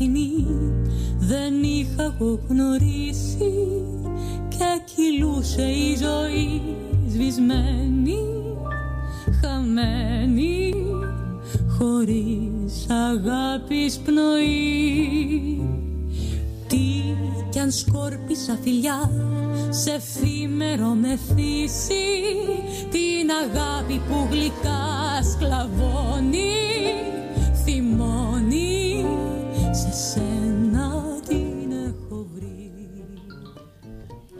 Μια αγάπη αληθινή δεν είχα εγώ γνωρίσει και κυλούσε η ζωή σβησμένη, χαμένη χωρίς αγάπης πνοή. Τι κι αν σκόρπισα φιλιά σε εφήμερο μεθύσι την αγάπη που γλυκά σκλαβώνει θυμώνει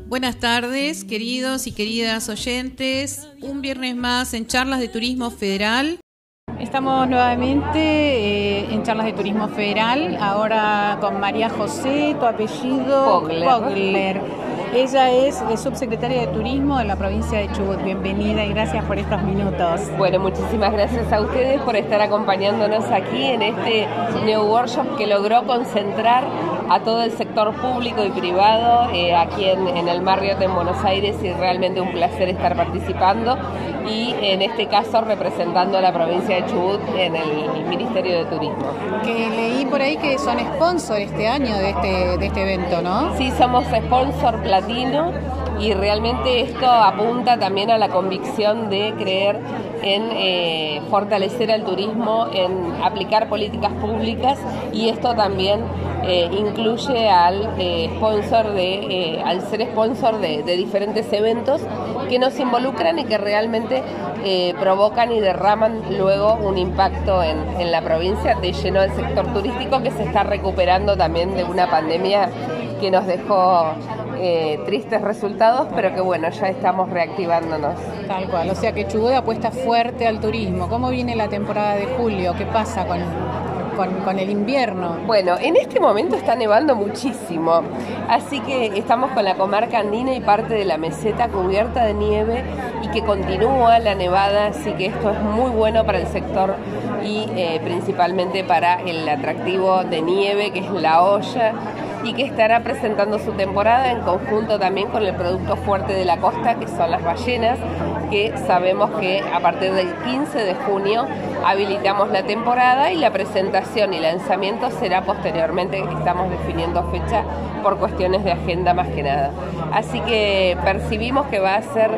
Buenas tardes, queridos y queridas oyentes. Un viernes más en Charlas de Turismo Federal. Estamos nuevamente eh, en Charlas de Turismo Federal, ahora con María José, tu apellido Pogler. Ella es, es subsecretaria de Turismo de la provincia de Chubut. Bienvenida y gracias por estos minutos. Bueno, muchísimas gracias a ustedes por estar acompañándonos aquí en este New Workshop que logró concentrar a todo el sector público y privado eh, aquí en, en, el Marriott en Buenos Aires y realmente un placer estar participando y en este caso representando a la provincia de Chubut en el Ministerio de Turismo. Que leí por ahí que son sponsor este año de este, de este evento, ¿no? Sí, somos sponsor platino y realmente esto apunta también a la convicción de creer en eh, fortalecer el turismo, en aplicar políticas públicas y esto también eh, incluye al eh, sponsor de, al ser sponsor de, diferentes eventos que nos involucran y que realmente provocan y derraman luego un impacto en, en la provincia de lleno del sector turístico que se está recuperando también de una pandemia que nos dejó eh, tristes resultados, pero que bueno, ya estamos reactivándonos. Tal cual, o sea que Chubut apuesta fuerte al turismo. ¿Cómo viene la temporada de julio? ¿Qué pasa con, con, con, el invierno? Bueno, en este momento está nevando muchísimo, así que estamos con la comarca andina y parte de la meseta cubierta de nieve y que continúa la nevada, así que esto es muy bueno para el sector y eh, principalmente para el atractivo de nieve que es la olla y que estará presentando su temporada en conjunto también con el producto fuerte de la costa, que son las ballenas, que sabemos que a partir del 15 de junio habilitamos la temporada y la presentación y lanzamiento será posteriormente, estamos definiendo fecha por cuestiones de agenda más que nada. Así que percibimos que va a ser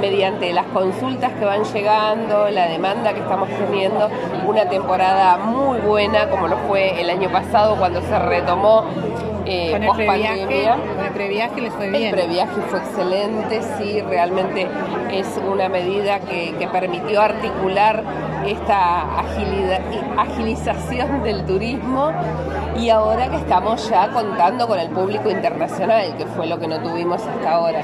mediante las consultas que van llegando, la demanda que estamos teniendo, una temporada muy buena como lo fue el año pasado cuando se retomó eh, con, el previaje, el previaje les fue bien. El previaje fue excelente, sí, realmente es una medida que, que permitió articular esta agilidad, agilización del turismo y ahora que estamos ya contando con el público internacional, que fue lo que no tuvimos hasta ahora.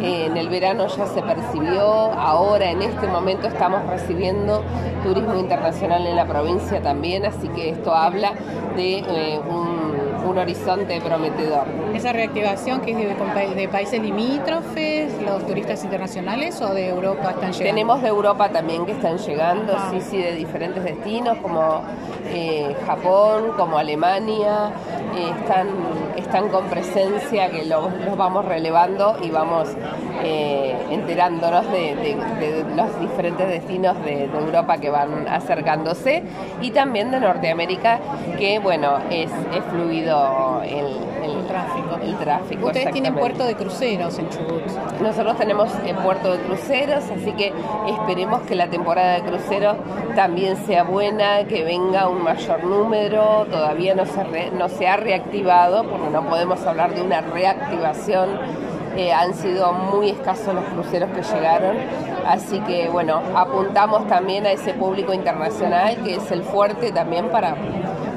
Eh, en el verano ya se percibió, ahora en este momento estamos recibiendo turismo internacional en la provincia también, así que esto habla de eh, un un horizonte prometedor. ¿Esa reactivación que es de, de, países limítrofes, los turistas internacionales o de Europa están llegando? Tenemos de Europa también que están llegando, ah. sí, sí, de diferentes destinos como eh, Japón, como Alemania, eh, están, están con presencia que los lo vamos relevando y vamos eh, enterándonos de, de, de, los diferentes destinos de, Europa que van acercándose y también de Norteamérica que bueno es, es fluido el, el, el, tráfico. El tráfico Ustedes tienen puerto de cruceros en Chubut. Nosotros tenemos el puerto de cruceros, así que esperemos que la temporada de cruceros también sea buena, que venga un mayor número, todavía no se, re, no se ha reactivado, porque no podemos hablar de una reactivación eh, han sido muy escasos los cruceros que llegaron, así que bueno, apuntamos también a ese público internacional que es el fuerte también para,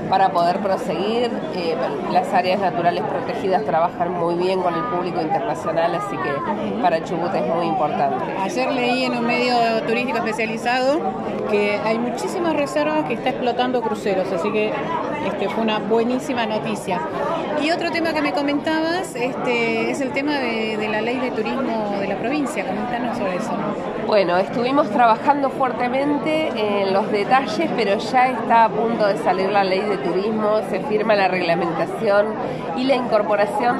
para poder proseguir. Eh, las áreas naturales protegidas trabajan muy bien con el público internacional, así que para Chubut es muy importante. Ayer leí en un medio turístico especializado que hay muchísimas reservas que está explotando cruceros, así que este, fue una buenísima noticia. Y otro tema que me comentabas este, es el tema de, la ley de turismo de la provincia. Comentanos sobre eso. Bueno, estuvimos trabajando fuertemente en los detalles, pero ya está a punto de salir la ley de turismo, se firma la reglamentación y la incorporación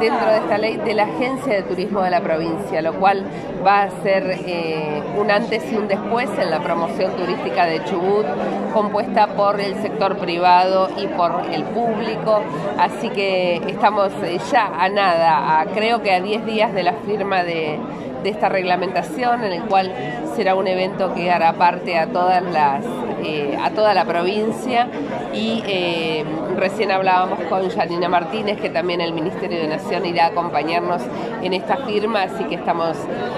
dentro de esta ley de la Agencia de Turismo de la provincia, lo cual va a ser eh, un antes y un después en la promoción turística de Chubut, compuesta por el sector privado y por el público. Así que estamos eh, ya a nada, creo que a 10 días de la firma de, de esta reglamentación, en el cual será un evento que hará parte a todas las eh, a toda la provincia y eh, recién hablábamos con Janina Martínez que también el Ministerio de Nación irá a acompañarnos en esta firma, así que estamos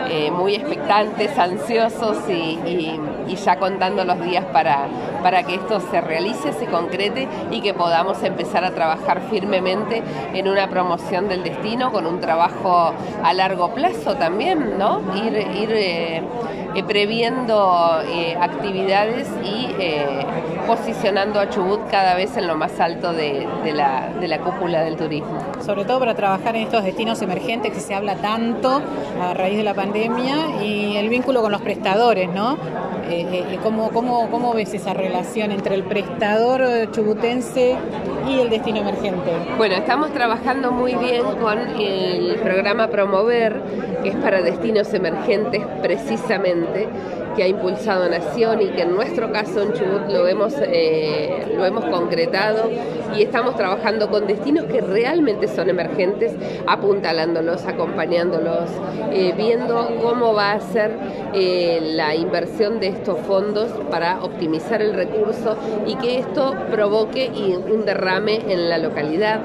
eh, muy expectantes, ansiosos y, ya contando los días para, para que esto se realice, se concrete y que podamos empezar a trabajar firmemente en una promoción del destino con un trabajo a largo plazo también, ¿no? Ir, ir previendo actividades y eh, posicionando a Chubut cada vez en lo más alto de, la, de la cúpula del turismo. Sobre todo para trabajar en estos destinos emergentes que se habla tanto a raíz de la pandemia y el vínculo con los prestadores, ¿no? Eh, eh, ¿cómo, cómo, ves esa relación entre el prestador chubutense y el destino emergente? Bueno, estamos trabajando muy bien con el programa Promover, que es para destinos emergentes precisamente que ha impulsado Nación y que en nuestro caso en Chubut lo hemos, eh, lo hemos concretado y estamos trabajando con destinos que realmente son emergentes, apuntalándolos, acompañándolos, eh, viendo cómo va a ser eh, la inversión de estos fondos para optimizar el recurso y que esto provoque un derrame en la localidad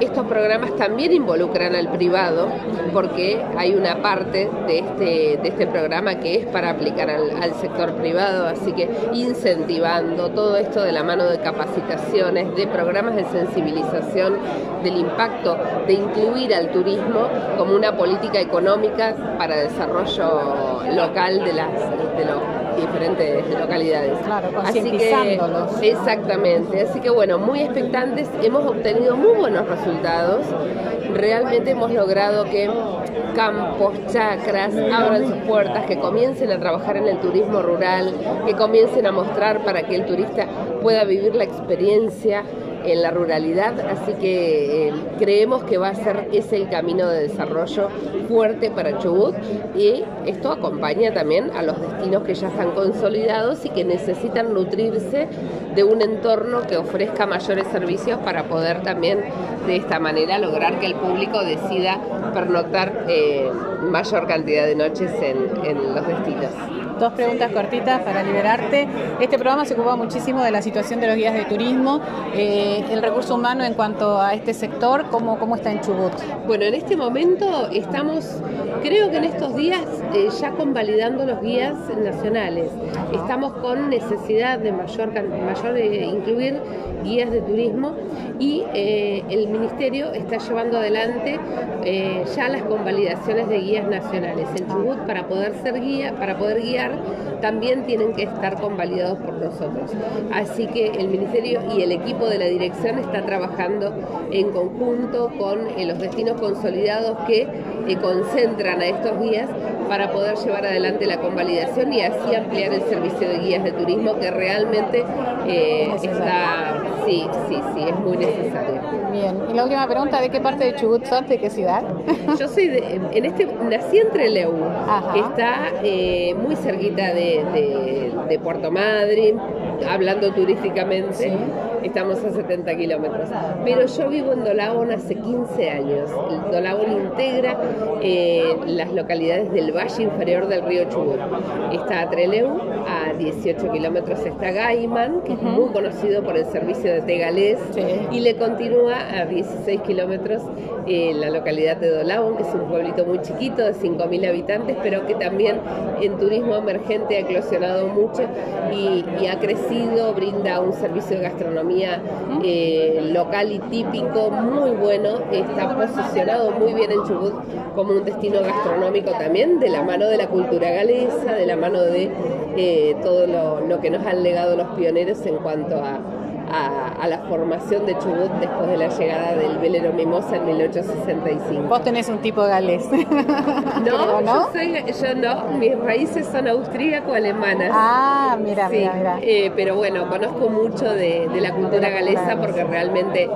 estos programas también involucran al privado porque hay una parte de este, de este programa que es para aplicar al, sector privado, así que incentivando todo esto de la mano de capacitaciones, de programas de sensibilización del impacto de incluir al turismo como una política económica para desarrollo local de, las, de los diferentes localidades. Claro, así que exactamente, así que bueno, muy expectantes, hemos obtenido muy buenos resultados. Realmente hemos logrado que campos, chacras abran sus puertas, que comiencen a trabajar en el turismo rural, que comiencen a mostrar para que el turista pueda vivir la experiencia en la ruralidad, así que eh, creemos que va a ser ese el camino de desarrollo fuerte para Chubut y esto acompaña también a los destinos que ya están consolidados y que necesitan nutrirse de un entorno que ofrezca mayores servicios para poder también de esta manera lograr que el público decida pernoctar eh, mayor cantidad de noches en los destinos. Dos preguntas cortitas para liberarte. Este programa se ocupa muchísimo de la situación de los guías de turismo. Eh, el recurso humano en cuanto a este sector, ¿cómo, ¿cómo está en Chubut? Bueno, en este momento estamos, creo que en estos días, eh, ya convalidando los guías nacionales. Estamos con necesidad de mayor, mayor de incluir guías de turismo y eh, el Ministerio está llevando adelante eh, ya las convalidaciones de guías nacionales. En Chubut, para poder ser guía, para poder guiar, también tienen que estar convalidados por nosotros. Así que el Ministerio y el equipo de la dirección está trabajando en conjunto con eh, los destinos consolidados que concentran a estos guías para poder llevar adelante la convalidación y así ampliar el servicio de guías de turismo que realmente está Sí, sí, sí, es muy necesario. Bien, y la última pregunta, ¿de qué parte de Chubut sos? ¿De qué ciudad? Yo soy de, en este, nací en Trelew, que está eh, muy cerquita de, de, Puerto Madryn, hablando turísticamente. Estamos a 70 kilómetros. Pero yo vivo en Dolabón hace 15 años. Dolabón integra eh, las localidades del valle inferior del río Chubut. Está Trelew, a 18 kilómetros está Gaiman, que es muy conocido por el servicio de Tegalés, y le continúa a 16 kilómetros eh, la localidad de Dolabón, que es un pueblito muy chiquito de 5.000 habitantes, pero que también en turismo emergente ha eclosionado mucho y, y ha crecido, brinda un servicio de gastronomía eh, local y típico muy bueno, está posicionado muy bien en Chubut como un destino gastronómico también, de la mano de la cultura galesa, de la mano de eh, todo lo que nos han legado los pioneros en cuanto a a, la formación de Chubut después de la llegada del velero Mimosa en 1865. Vos tenés un tipo galés. No, ¿no? Yo, no, mis raíces son austríaco-alemanas. Ah, mira, mira, eh, pero bueno, conozco mucho de, la cultura galesa porque realmente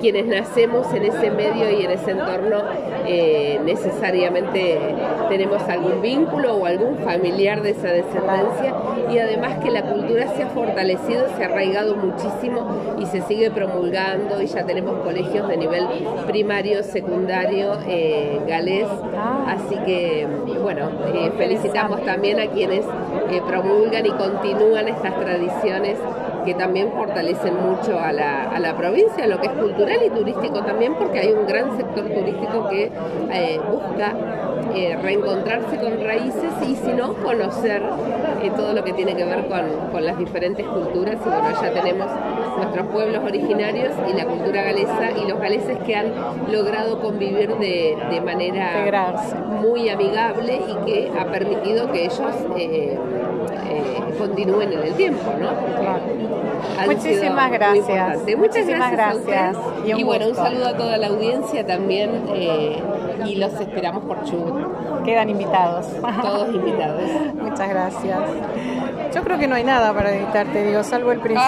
quienes nacemos en ese medio y en ese entorno eh, necesariamente tenemos algún vínculo o algún familiar de esa descendencia. Y además que la cultura se ha fortalecido, se ha arraigado muchísimo y se sigue promulgando. Y ya tenemos colegios de nivel primario, secundario, eh, galés, así que bueno, eh, felicitamos también a quienes promulgan y continúan estas tradiciones que también fortalecen mucho a la, a la provincia, lo que es cultural y turístico también, porque hay un gran sector turístico que eh, busca eh, reencontrarse con raíces y si no, conocer eh, todo lo que tiene que ver con, con, las diferentes culturas. Y bueno, ya tenemos nuestros pueblos originarios y la cultura galesa y los galeses que han logrado convivir de, de manera muy amigable y que ha permitido que ellos continúen en el tiempo, ¿no? Muchísimas gracias. Muchísimas gracias. Y, bueno, un saludo a toda la audiencia también eh, y los esperamos por Chubut. Quedan invitados. Todos invitados. Muchas gracias. Yo creo que no hay nada para editarte, digo, salvo el principio.